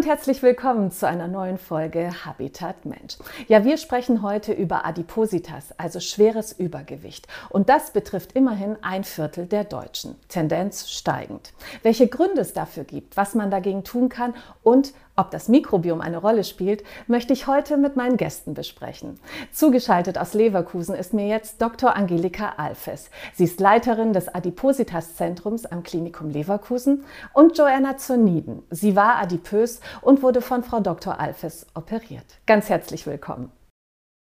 und herzlich willkommen zu einer neuen Folge Habitat Mensch. Ja, wir sprechen heute über Adipositas, also schweres Übergewicht. Und das betrifft immerhin ein Viertel der Deutschen. Tendenz steigend. Welche Gründe es dafür gibt, was man dagegen tun kann und ob das Mikrobiom eine Rolle spielt, möchte ich heute mit meinen Gästen besprechen. Zugeschaltet aus Leverkusen ist mir jetzt Dr. Angelika Alfes. Sie ist Leiterin des Adipositas-Zentrums am Klinikum Leverkusen und Joanna Zoniden. Sie war adipös und wurde von Frau Dr. Alfes operiert. Ganz herzlich willkommen.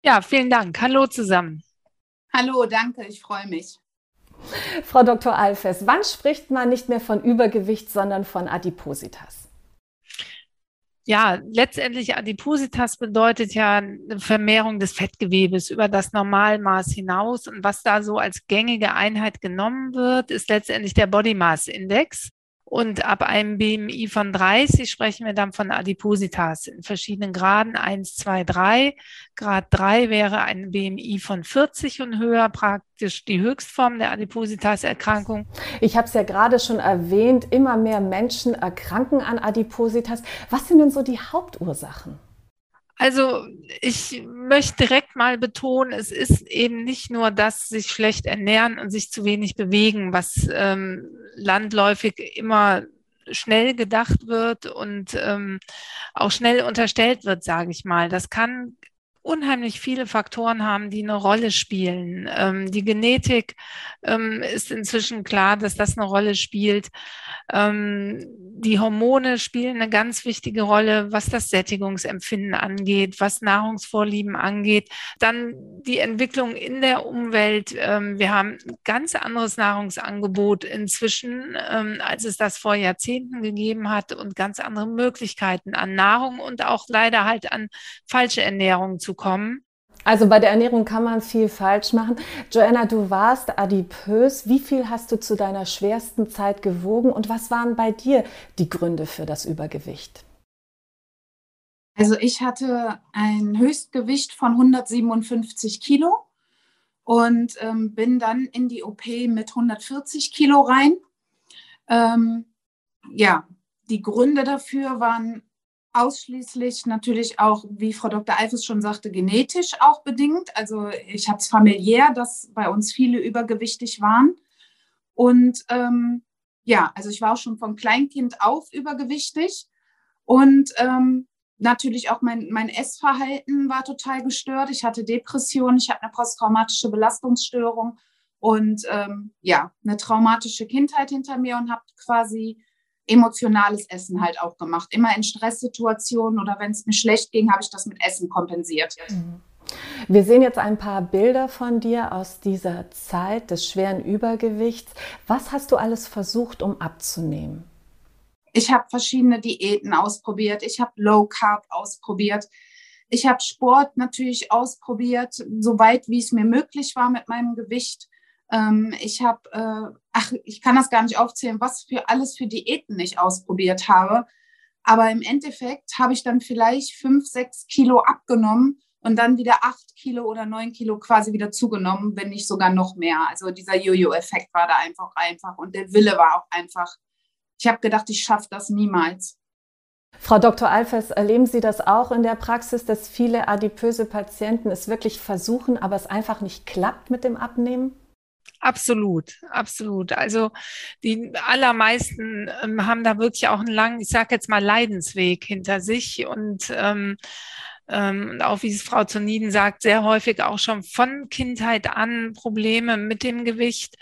Ja, vielen Dank. Hallo zusammen. Hallo, danke, ich freue mich. Frau Dr. Alfes, wann spricht man nicht mehr von Übergewicht, sondern von Adipositas? Ja, letztendlich Adipositas bedeutet ja eine Vermehrung des Fettgewebes über das Normalmaß hinaus. Und was da so als gängige Einheit genommen wird, ist letztendlich der Body Mass Index. Und ab einem BMI von 30 sprechen wir dann von Adipositas in verschiedenen Graden. 1, 2, 3. Grad 3 wäre ein BMI von 40 und höher, praktisch die Höchstform der Adipositas-Erkrankung. Ich habe es ja gerade schon erwähnt, immer mehr Menschen erkranken an Adipositas. Was sind denn so die Hauptursachen? Also ich möchte direkt mal betonen, es ist eben nicht nur das, sich schlecht ernähren und sich zu wenig bewegen, was ähm, landläufig immer schnell gedacht wird und ähm, auch schnell unterstellt wird, sage ich mal. Das kann unheimlich viele Faktoren haben, die eine Rolle spielen. Ähm, die Genetik ähm, ist inzwischen klar, dass das eine Rolle spielt. Ähm, die Hormone spielen eine ganz wichtige Rolle, was das Sättigungsempfinden angeht, was Nahrungsvorlieben angeht. Dann die Entwicklung in der Umwelt. Ähm, wir haben ein ganz anderes Nahrungsangebot inzwischen, ähm, als es das vor Jahrzehnten gegeben hat und ganz andere Möglichkeiten an Nahrung und auch leider halt an falsche Ernährung zu kommen. Also bei der Ernährung kann man viel falsch machen. Joanna, du warst adipös. Wie viel hast du zu deiner schwersten Zeit gewogen und was waren bei dir die Gründe für das Übergewicht? Also ich hatte ein Höchstgewicht von 157 Kilo und ähm, bin dann in die OP mit 140 Kilo rein. Ähm, ja, die Gründe dafür waren ausschließlich natürlich auch, wie Frau Dr. Eifes schon sagte, genetisch auch bedingt. Also ich habe es familiär, dass bei uns viele übergewichtig waren. Und ähm, ja, also ich war auch schon von Kleinkind auf übergewichtig. Und ähm, natürlich auch mein, mein Essverhalten war total gestört. Ich hatte Depressionen, ich hatte eine posttraumatische Belastungsstörung und ähm, ja, eine traumatische Kindheit hinter mir und habe quasi emotionales Essen halt auch gemacht. Immer in Stresssituationen oder wenn es mir schlecht ging, habe ich das mit Essen kompensiert. Mhm. Wir sehen jetzt ein paar Bilder von dir aus dieser Zeit des schweren Übergewichts. Was hast du alles versucht, um abzunehmen? Ich habe verschiedene Diäten ausprobiert. Ich habe Low Carb ausprobiert. Ich habe Sport natürlich ausprobiert, soweit wie es mir möglich war mit meinem Gewicht. Ähm, ich habe, äh, ach, ich kann das gar nicht aufzählen, was für alles für Diäten ich ausprobiert habe. Aber im Endeffekt habe ich dann vielleicht fünf, sechs Kilo abgenommen und dann wieder acht Kilo oder neun Kilo quasi wieder zugenommen, wenn nicht sogar noch mehr. Also dieser Jojo-Effekt war da einfach einfach und der Wille war auch einfach. Ich habe gedacht, ich schaffe das niemals. Frau Dr. Alfers, erleben Sie das auch in der Praxis, dass viele adipöse Patienten es wirklich versuchen, aber es einfach nicht klappt mit dem Abnehmen? Absolut, absolut. Also die allermeisten ähm, haben da wirklich auch einen langen, ich sage jetzt mal, Leidensweg hinter sich und ähm, ähm, auch wie es Frau Zoniden sagt, sehr häufig auch schon von Kindheit an Probleme mit dem Gewicht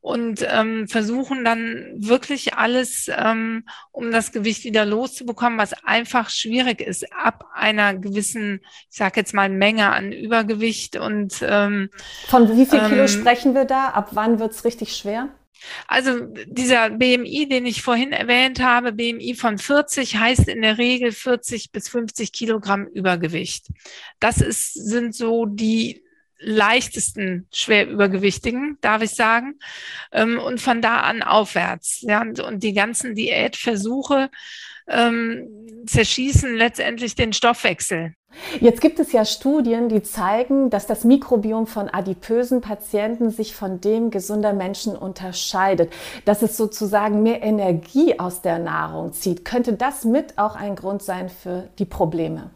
und ähm, versuchen dann wirklich alles, ähm, um das Gewicht wieder loszubekommen, was einfach schwierig ist ab einer gewissen, ich sage jetzt mal Menge an Übergewicht und ähm, von wie viel Kilo ähm, sprechen wir da? Ab wann wird's richtig schwer? Also dieser BMI, den ich vorhin erwähnt habe, BMI von 40 heißt in der Regel 40 bis 50 Kilogramm Übergewicht. Das ist, sind so die leichtesten Schwerübergewichtigen, darf ich sagen. Ähm, und von da an aufwärts. Ja, und, die ganzen Diätversuche ähm, zerschießen letztendlich den Stoffwechsel. Jetzt gibt es ja Studien, die zeigen, dass das Mikrobiom von adipösen Patienten sich von dem gesunder Menschen unterscheidet, dass es sozusagen mehr Energie aus der Nahrung zieht. Könnte das mit auch ein Grund sein für die Probleme?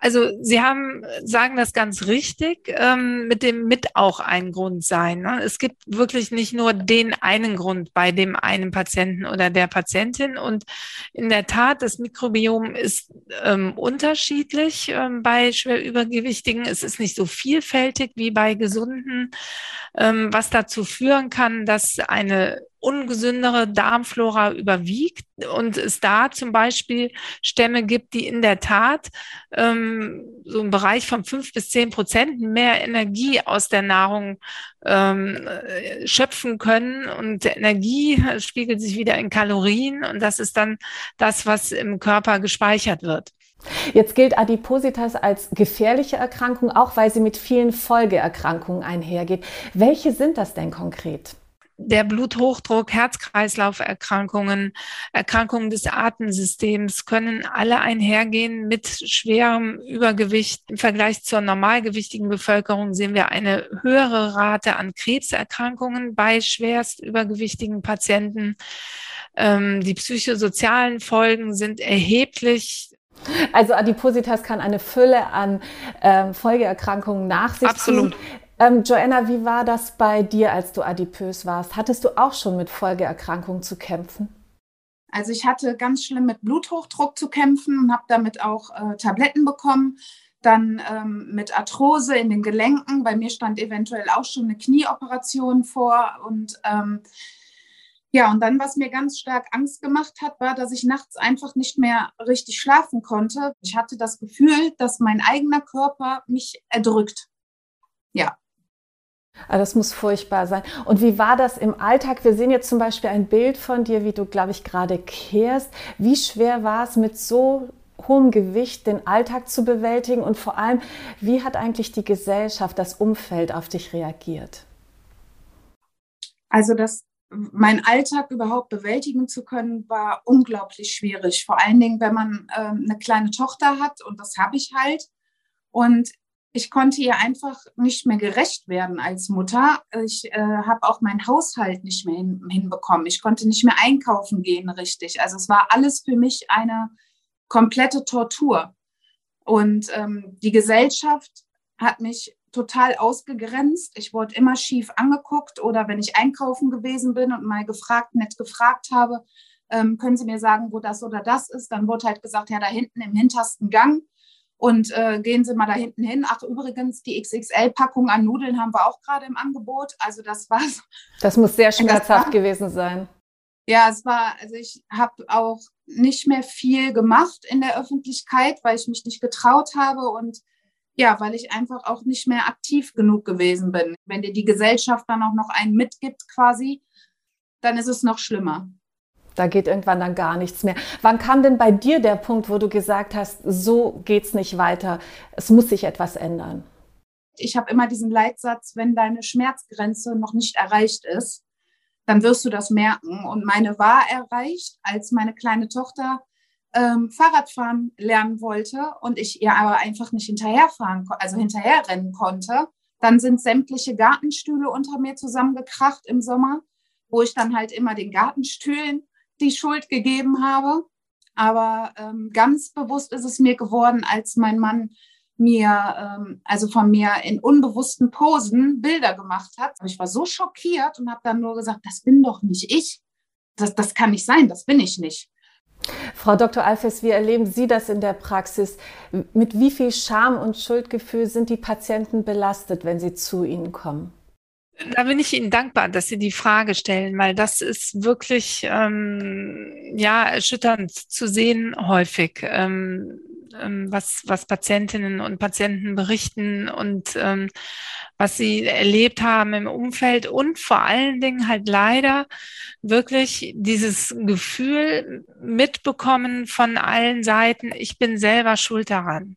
Also Sie haben, sagen das ganz richtig, ähm, mit dem mit auch ein Grund sein. Ne? Es gibt wirklich nicht nur den einen Grund bei dem einen Patienten oder der Patientin. Und in der Tat, das Mikrobiom ist ähm, unterschiedlich ähm, bei Schwerübergewichtigen. Es ist nicht so vielfältig wie bei Gesunden, ähm, was dazu führen kann, dass eine ungesündere Darmflora überwiegt und es da zum Beispiel Stämme gibt, die in der Tat ähm, so im Bereich von fünf bis zehn Prozent mehr Energie aus der Nahrung ähm, schöpfen können und Energie spiegelt sich wieder in Kalorien und das ist dann das, was im Körper gespeichert wird. Jetzt gilt Adipositas als gefährliche Erkrankung, auch weil sie mit vielen Folgeerkrankungen einhergeht. Welche sind das denn konkret? Der Bluthochdruck, Herz-Kreislauf-Erkrankungen, Erkrankungen des Atemsystems können alle einhergehen mit schwerem Übergewicht. Im Vergleich zur normalgewichtigen Bevölkerung sehen wir eine höhere Rate an Krebserkrankungen bei schwerst übergewichtigen Patienten. Ähm, die psychosozialen Folgen sind erheblich. Also Adipositas kann eine Fülle an äh, Folgeerkrankungen nach sich Absolut. Ähm, Joanna, wie war das bei dir, als du adipös warst? Hattest du auch schon mit Folgeerkrankungen zu kämpfen? Also ich hatte ganz schlimm mit Bluthochdruck zu kämpfen und habe damit auch äh, Tabletten bekommen. Dann ähm, mit Arthrose in den Gelenken. Bei mir stand eventuell auch schon eine Knieoperation vor. Und ähm, ja, und dann, was mir ganz stark Angst gemacht hat, war, dass ich nachts einfach nicht mehr richtig schlafen konnte. Ich hatte das Gefühl, dass mein eigener Körper mich erdrückt. Ja, Ah, das muss furchtbar sein. Und wie war das im Alltag? Wir sehen jetzt zum Beispiel ein Bild von dir, wie du, glaube ich, gerade kehrst. Wie schwer war es mit so hohem Gewicht den Alltag zu bewältigen? Und vor allem, wie hat eigentlich die Gesellschaft, das Umfeld auf dich reagiert? Also das, mein Alltag überhaupt bewältigen zu können, war unglaublich schwierig. Vor allen Dingen, wenn man ähm, eine kleine Tochter hat und das habe ich halt. Und ich konnte ihr einfach nicht mehr gerecht werden als Mutter. Ich äh, habe auch meinen Haushalt nicht mehr hin, hinbekommen. Ich konnte nicht mehr einkaufen gehen richtig. Also es war alles für mich eine komplette Tortur. Und ähm, die Gesellschaft hat mich total ausgegrenzt. Ich wurde immer schief angeguckt oder wenn ich einkaufen gewesen bin und mal gefragt, nett gefragt habe, ähm, können Sie mir sagen, wo das oder das ist, dann wurde halt gesagt, ja, da hinten im hintersten Gang. Und äh, gehen Sie mal da hinten hin. Ach, übrigens, die XXL-Packung an Nudeln haben wir auch gerade im Angebot. Also das war's. Das muss sehr schmerzhaft war, gewesen sein. Ja, es war, also ich habe auch nicht mehr viel gemacht in der Öffentlichkeit, weil ich mich nicht getraut habe und ja, weil ich einfach auch nicht mehr aktiv genug gewesen bin. Wenn dir die Gesellschaft dann auch noch einen mitgibt quasi, dann ist es noch schlimmer. Da geht irgendwann dann gar nichts mehr. Wann kam denn bei dir der Punkt, wo du gesagt hast, so geht's nicht weiter, es muss sich etwas ändern? Ich habe immer diesen Leitsatz, wenn deine Schmerzgrenze noch nicht erreicht ist, dann wirst du das merken. Und meine war erreicht, als meine kleine Tochter ähm, Fahrradfahren lernen wollte und ich ihr aber einfach nicht hinterherfahren, also hinterherrennen konnte. Dann sind sämtliche Gartenstühle unter mir zusammengekracht im Sommer, wo ich dann halt immer den Gartenstühlen die Schuld gegeben habe. Aber ähm, ganz bewusst ist es mir geworden, als mein Mann mir, ähm, also von mir in unbewussten Posen Bilder gemacht hat. Ich war so schockiert und habe dann nur gesagt, das bin doch nicht ich. Das, das kann nicht sein, das bin ich nicht. Frau Dr. Alfes, wie erleben Sie das in der Praxis? Mit wie viel Scham und Schuldgefühl sind die Patienten belastet, wenn sie zu Ihnen kommen? Da bin ich Ihnen dankbar, dass Sie die Frage stellen, weil das ist wirklich ähm, ja erschütternd zu sehen häufig, ähm, ähm, was was Patientinnen und Patienten berichten und ähm, was sie erlebt haben im Umfeld und vor allen Dingen halt leider wirklich dieses Gefühl mitbekommen von allen Seiten, ich bin selber schuld daran.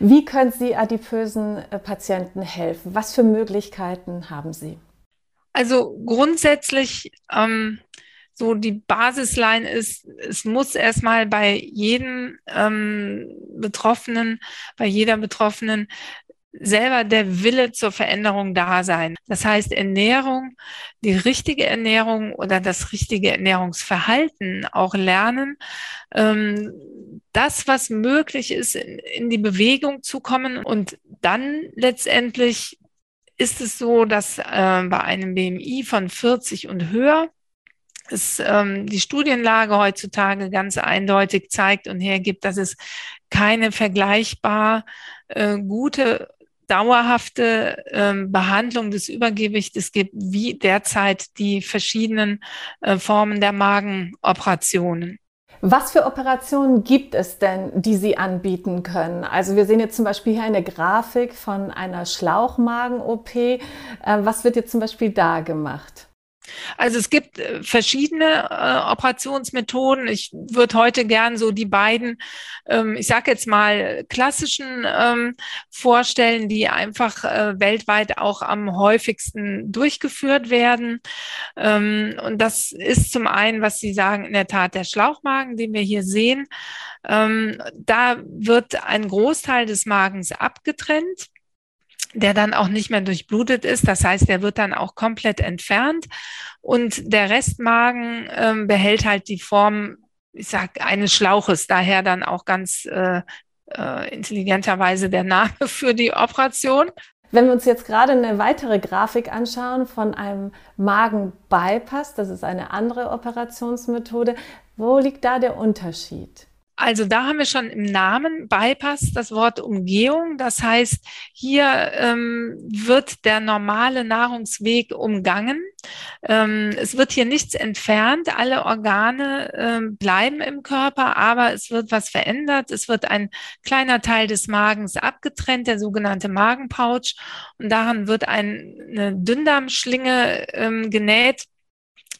Wie können Sie adipösen äh, Patienten helfen? Was für Möglichkeiten haben Sie? Also grundsätzlich ähm, so die Basisline ist, es muss erstmal bei jedem ähm, Betroffenen, bei jeder Betroffenen selber der Wille zur Veränderung da sein. Das heißt, Ernährung, die richtige Ernährung oder das richtige Ernährungsverhalten auch lernen, ähm, das, was möglich ist, in, die Bewegung zu kommen und dann letztendlich ist es so, dass äh, bei einem BMI von 40 und höher es ähm, die Studienlage heutzutage ganz eindeutig zeigt und hergibt, dass es keine vergleichbar äh, gute dauerhafte ähm, Behandlung des Übergewichtes gibt, wie derzeit die verschiedenen äh, Formen der Magenoperationen. Was für Operationen gibt es denn, die Sie anbieten können? Also wir sehen jetzt zum Beispiel hier eine Grafik von einer Schlauchmagen-OP. Äh, was wird jetzt zum Beispiel da gemacht? Also es gibt äh, verschiedene äh, Operationsmethoden. Ich würde heute gern so die beiden, ähm, ich sage jetzt mal, klassischen ähm, vorstellen, die einfach äh, weltweit auch am häufigsten durchgeführt werden. Ähm, und das ist zum einen, was Sie sagen, in der Tat der Schlauchmagen, den wir hier sehen. Ähm, da wird ein Großteil des Magens abgetrennt der dann auch nicht mehr durchblutet ist. Das heißt, der wird dann auch komplett entfernt und der Restmagen ähm, behält halt die Form, ich sag, eines Schlauches. Daher dann auch ganz äh, äh, intelligenterweise der Name für die Operation. Wenn wir uns jetzt gerade eine weitere Grafik anschauen von einem Magenbypass, das ist eine andere Operationsmethode, wo liegt da der Unterschied? Also da haben wir schon im Namen Bypass das Wort Umgehung. Das heißt, hier ähm, wird der normale Nahrungsweg umgangen. Ähm, es wird hier nichts entfernt. Alle Organe ähm, bleiben im Körper, aber es wird was verändert. Es wird ein kleiner Teil des Magens abgetrennt, der sogenannte Magenpouch. Und daran wird ein, eine Dünndarmschlinge ähm, genäht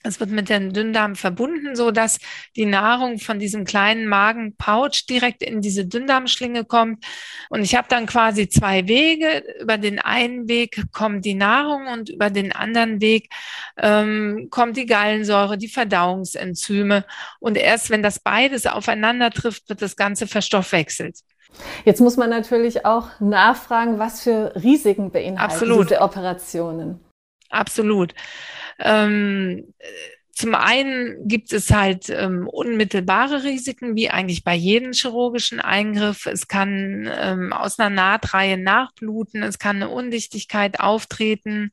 es wird mit dem Dünndarm verbunden, so dass die Nahrung von diesem kleinen Magenpouch direkt in diese Dünndarmschlinge kommt. Und ich habe dann quasi zwei Wege. Über den einen Weg kommt die Nahrung und über den anderen Weg ähm, kommt die Gallensäure, die Verdauungsenzyme. Und erst wenn das beides aufeinander trifft, wird das Ganze verstoffwechselt. Jetzt muss man natürlich auch nachfragen, was für Risiken beinhalten Absolut. diese Operationen. Absolut. Ähm, zum einen gibt es halt ähm, unmittelbare Risiken, wie eigentlich bei jedem chirurgischen Eingriff. Es kann ähm, aus einer Nahtreihe nachbluten, es kann eine Undichtigkeit auftreten,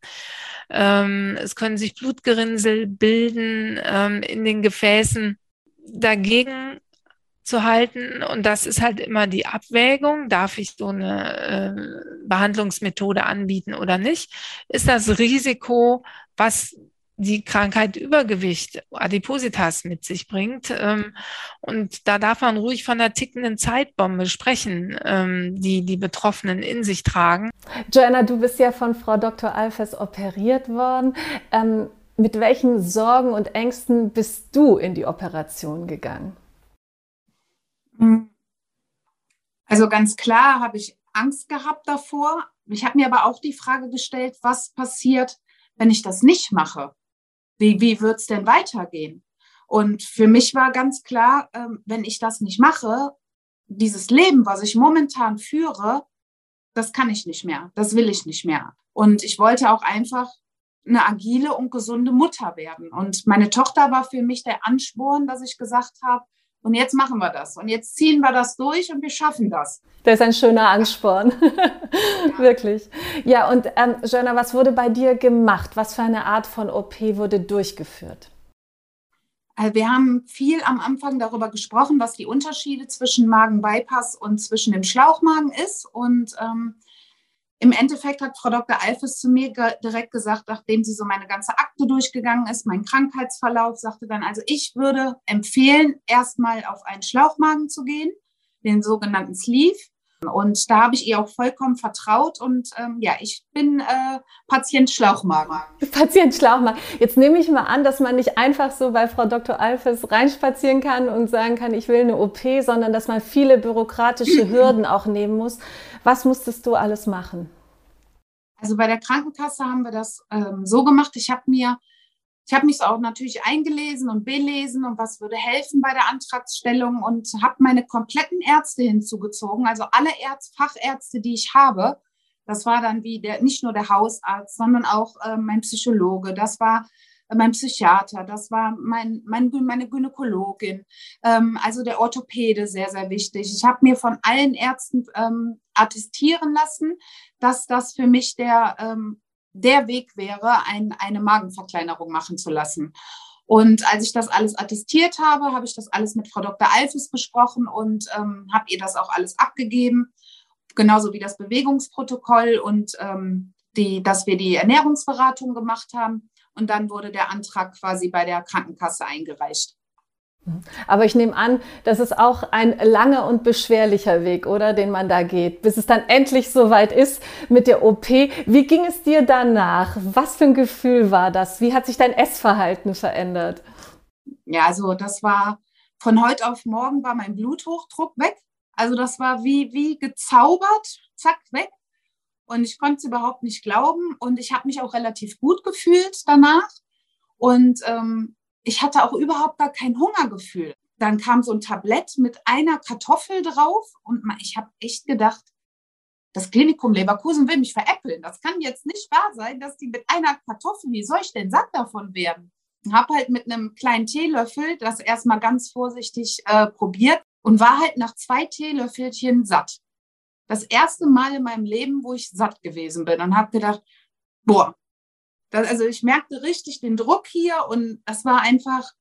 ähm, es können sich Blutgerinnsel bilden ähm, in den Gefäßen. Dagegen zu halten. Und das ist halt immer die Abwägung, darf ich so eine äh, Behandlungsmethode anbieten oder nicht? Ist das Risiko, was die Krankheit Übergewicht, Adipositas mit sich bringt. Ähm, und da darf man ruhig von einer tickenden Zeitbombe sprechen, ähm, die die Betroffenen in sich tragen. Joanna, du bist ja von Frau Dr. Alfes operiert worden. Ähm, mit welchen Sorgen und Ängsten bist du in die Operation gegangen? Also ganz klar habe ich Angst gehabt davor. Ich habe mir aber auch die Frage gestellt, was passiert, wenn ich das nicht mache? Wie, wie wird es denn weitergehen? Und für mich war ganz klar, ähm, wenn ich das nicht mache, dieses Leben, was ich momentan führe, das kann ich nicht mehr, das will ich nicht mehr. Und ich wollte auch einfach eine agile und gesunde Mutter werden. Und meine Tochter war für mich der Ansporn, dass ich gesagt habe, und jetzt machen wir das. Und jetzt ziehen wir das durch und wir schaffen das. Das ist ein schöner Ansporn. Wirklich. Ja, und ähm, Joanna, was wurde bei dir gemacht? Was für eine Art von OP wurde durchgeführt? Also wir haben viel am Anfang darüber gesprochen, was die Unterschiede zwischen Magenbypass und zwischen dem Schlauchmagen ist. Und ähm, im Endeffekt hat Frau Dr. Alfes zu mir ge direkt gesagt, nachdem sie so meine ganze Akte durchgegangen ist, mein Krankheitsverlauf, sagte dann, also ich würde empfehlen, erstmal auf einen Schlauchmagen zu gehen, den sogenannten Sleeve. Und da habe ich ihr auch vollkommen vertraut und ähm, ja, ich bin äh, Patient Schlauchmagen. Patient Schlauchmagen. Jetzt nehme ich mal an, dass man nicht einfach so bei Frau Dr. Alfes reinspazieren kann und sagen kann, ich will eine OP, sondern dass man viele bürokratische Hürden auch nehmen muss. Was musstest du alles machen? Also bei der Krankenkasse haben wir das ähm, so gemacht. Ich habe mir ich habe mich auch natürlich eingelesen und belesen und was würde helfen bei der Antragsstellung und habe meine kompletten Ärzte hinzugezogen, also alle Ärz Fachärzte, die ich habe. Das war dann wie der, nicht nur der Hausarzt, sondern auch äh, mein Psychologe. Das war äh, mein Psychiater, das war mein, mein, meine Gynäkologin, ähm, also der Orthopäde, sehr, sehr wichtig. Ich habe mir von allen Ärzten ähm, attestieren lassen, dass das für mich der ähm, der Weg wäre, ein, eine Magenverkleinerung machen zu lassen. Und als ich das alles attestiert habe, habe ich das alles mit Frau Dr. Alfes besprochen und ähm, habe ihr das auch alles abgegeben, genauso wie das Bewegungsprotokoll und ähm, die, dass wir die Ernährungsberatung gemacht haben. Und dann wurde der Antrag quasi bei der Krankenkasse eingereicht. Aber ich nehme an, das ist auch ein langer und beschwerlicher Weg, oder, den man da geht, bis es dann endlich soweit ist mit der OP. Wie ging es dir danach? Was für ein Gefühl war das? Wie hat sich dein Essverhalten verändert? Ja, also das war von heute auf morgen war mein Bluthochdruck weg. Also das war wie, wie gezaubert, zack, weg. Und ich konnte es überhaupt nicht glauben. Und ich habe mich auch relativ gut gefühlt danach. Und ähm, ich hatte auch überhaupt gar kein Hungergefühl. Dann kam so ein Tablett mit einer Kartoffel drauf und ich habe echt gedacht, das Klinikum Leverkusen will mich veräppeln. Das kann jetzt nicht wahr sein, dass die mit einer Kartoffel, wie soll ich denn satt davon werden? Habe halt mit einem kleinen Teelöffel das erstmal ganz vorsichtig äh, probiert und war halt nach zwei Teelöffelchen satt. Das erste Mal in meinem Leben, wo ich satt gewesen bin und habe gedacht, boah, das, also ich merkte richtig den Druck hier und das war einfach,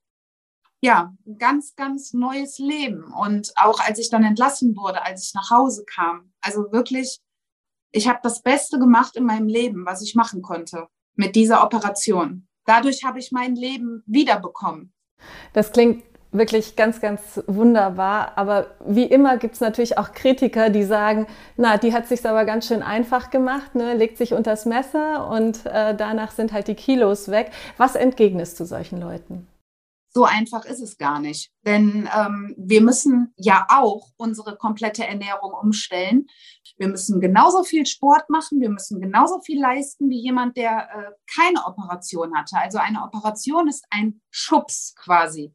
ja, ein ganz, ganz neues Leben. Und auch als ich dann entlassen wurde, als ich nach Hause kam, also wirklich, ich habe das Beste gemacht in meinem Leben, was ich machen konnte mit dieser Operation. Dadurch habe ich mein Leben wiederbekommen. Das klingt wirklich ganz, ganz wunderbar. Aber wie immer gibt es natürlich auch Kritiker, die sagen, na, die hat sich aber ganz schön einfach gemacht, ne? legt sich unters Messer und äh, danach sind halt die Kilos weg. Was entgegnest du solchen Leuten? So einfach ist es gar nicht. Denn ähm, wir müssen ja auch unsere komplette Ernährung umstellen. Wir müssen genauso viel Sport machen, wir müssen genauso viel leisten wie jemand, der äh, keine Operation hatte. Also eine Operation ist ein Schubs quasi.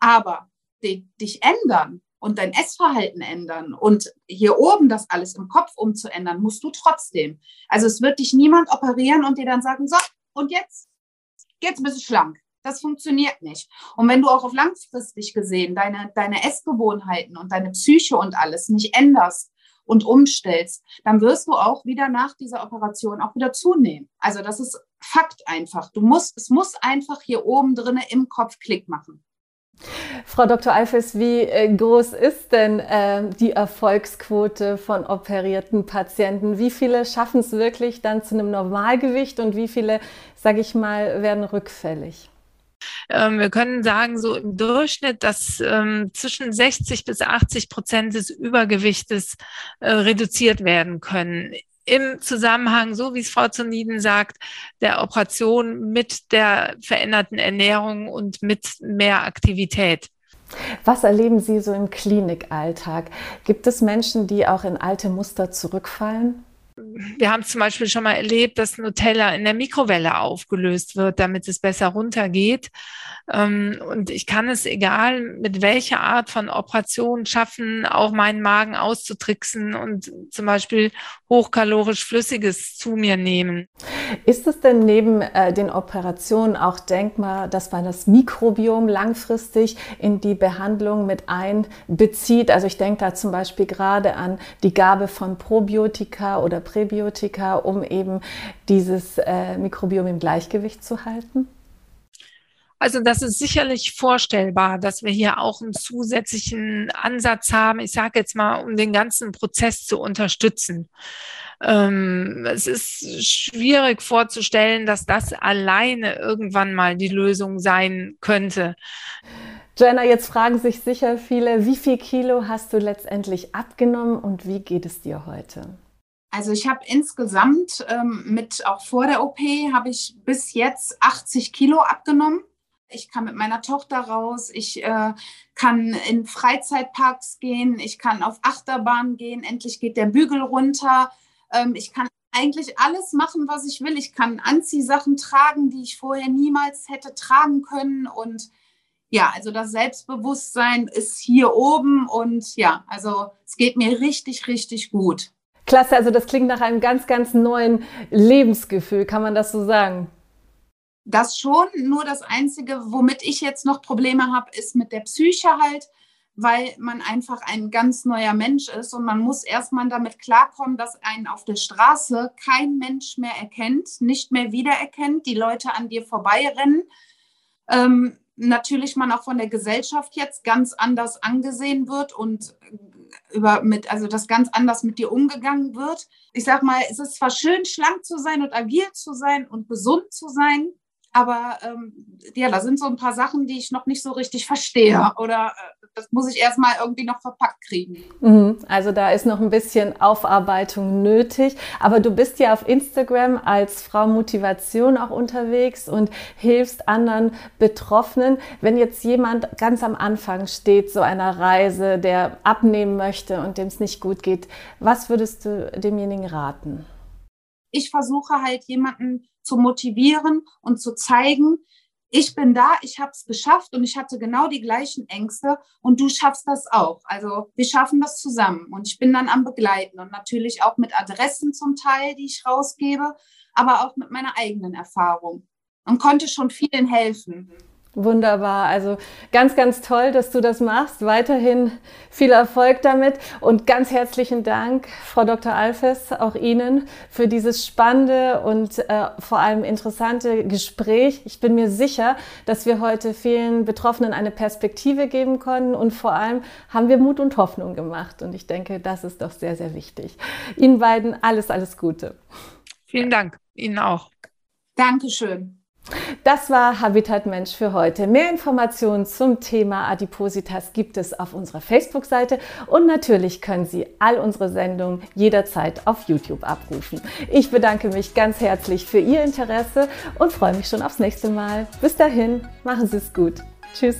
Aber die, dich ändern und dein Essverhalten ändern und hier oben das alles im Kopf umzuändern, musst du trotzdem. Also es wird dich niemand operieren und dir dann sagen, so, und jetzt, jetzt bist du schlank. Das funktioniert nicht. Und wenn du auch auf langfristig gesehen deine, deine Essgewohnheiten und deine Psyche und alles nicht änderst und umstellst, dann wirst du auch wieder nach dieser Operation auch wieder zunehmen. Also das ist Fakt einfach. Du musst, es muss einfach hier oben drinnen im Kopf Klick machen. Frau Dr. Alfes, wie äh, groß ist denn äh, die Erfolgsquote von operierten Patienten? Wie viele schaffen es wirklich dann zu einem Normalgewicht und wie viele, sage ich mal, werden rückfällig? Ähm, wir können sagen, so im Durchschnitt, dass ähm, zwischen 60 bis 80 Prozent des Übergewichtes äh, reduziert werden können im Zusammenhang, so wie es Frau Zoniden sagt, der Operation mit der veränderten Ernährung und mit mehr Aktivität. Was erleben Sie so im Klinikalltag? Gibt es Menschen, die auch in alte Muster zurückfallen? Wir haben zum Beispiel schon mal erlebt, dass Nutella in der Mikrowelle aufgelöst wird, damit es besser runtergeht. Ähm, und ich kann es, egal mit welcher Art von Operation, schaffen, auch meinen Magen auszutricksen und zum Beispiel hochkalorisch Flüssiges zu mir nehmen. Ist es denn neben äh, den Operationen auch denkbar, dass man das Mikrobiom langfristig in die Behandlung mit einbezieht? Also ich denke da zum Beispiel gerade an die Gabe von Probiotika oder Präbiotika, um eben dieses äh, Mikrobiom im Gleichgewicht zu halten? Also das ist sicherlich vorstellbar, dass wir hier auch einen zusätzlichen Ansatz haben, ich sage jetzt mal, um den ganzen Prozess zu unterstützen. Ähm, es ist schwierig vorzustellen, dass das alleine irgendwann mal die Lösung sein könnte. Jenna, jetzt fragen sich sicher viele, wie viel Kilo hast du letztendlich abgenommen und wie geht es dir heute? Also ich habe insgesamt ähm, mit auch vor der OP habe ich bis jetzt 80 Kilo abgenommen. Ich kann mit meiner Tochter raus, ich äh, kann in Freizeitparks gehen, ich kann auf Achterbahn gehen, endlich geht der Bügel runter, ähm, ich kann eigentlich alles machen, was ich will. Ich kann Anziehsachen tragen, die ich vorher niemals hätte tragen können. Und ja, also das Selbstbewusstsein ist hier oben und ja, also es geht mir richtig, richtig gut. Klasse, also das klingt nach einem ganz, ganz neuen Lebensgefühl, kann man das so sagen? Das schon, nur das Einzige, womit ich jetzt noch Probleme habe, ist mit der Psyche halt, weil man einfach ein ganz neuer Mensch ist und man muss erstmal damit klarkommen, dass einen auf der Straße kein Mensch mehr erkennt, nicht mehr wiedererkennt, die Leute an dir vorbeirennen. Ähm, natürlich man auch von der Gesellschaft jetzt ganz anders angesehen wird und über mit, also das ganz anders mit dir umgegangen wird. Ich sag mal, es ist zwar schön, schlank zu sein und agil zu sein und gesund zu sein, aber ähm, ja, da sind so ein paar Sachen, die ich noch nicht so richtig verstehe. Oder äh, das muss ich erstmal irgendwie noch verpackt kriegen. Mhm. Also da ist noch ein bisschen Aufarbeitung nötig. Aber du bist ja auf Instagram als Frau Motivation auch unterwegs und hilfst anderen Betroffenen. Wenn jetzt jemand ganz am Anfang steht, so einer Reise, der abnehmen möchte und dem es nicht gut geht, was würdest du demjenigen raten? Ich versuche halt jemanden zu motivieren und zu zeigen, ich bin da, ich habe es geschafft und ich hatte genau die gleichen Ängste und du schaffst das auch. Also wir schaffen das zusammen und ich bin dann am Begleiten und natürlich auch mit Adressen zum Teil, die ich rausgebe, aber auch mit meiner eigenen Erfahrung und konnte schon vielen helfen. Wunderbar. Also ganz, ganz toll, dass du das machst. Weiterhin viel Erfolg damit und ganz herzlichen Dank, Frau Dr. Alfes, auch Ihnen für dieses spannende und äh, vor allem interessante Gespräch. Ich bin mir sicher, dass wir heute vielen Betroffenen eine Perspektive geben konnten und vor allem haben wir Mut und Hoffnung gemacht. Und ich denke, das ist doch sehr, sehr wichtig. Ihnen beiden alles, alles Gute. Vielen Dank. Ihnen auch. Dankeschön. Das war Habitat Mensch für heute. Mehr Informationen zum Thema Adipositas gibt es auf unserer Facebook-Seite und natürlich können Sie all unsere Sendungen jederzeit auf YouTube abrufen. Ich bedanke mich ganz herzlich für Ihr Interesse und freue mich schon aufs nächste Mal. Bis dahin, machen Sie es gut. Tschüss.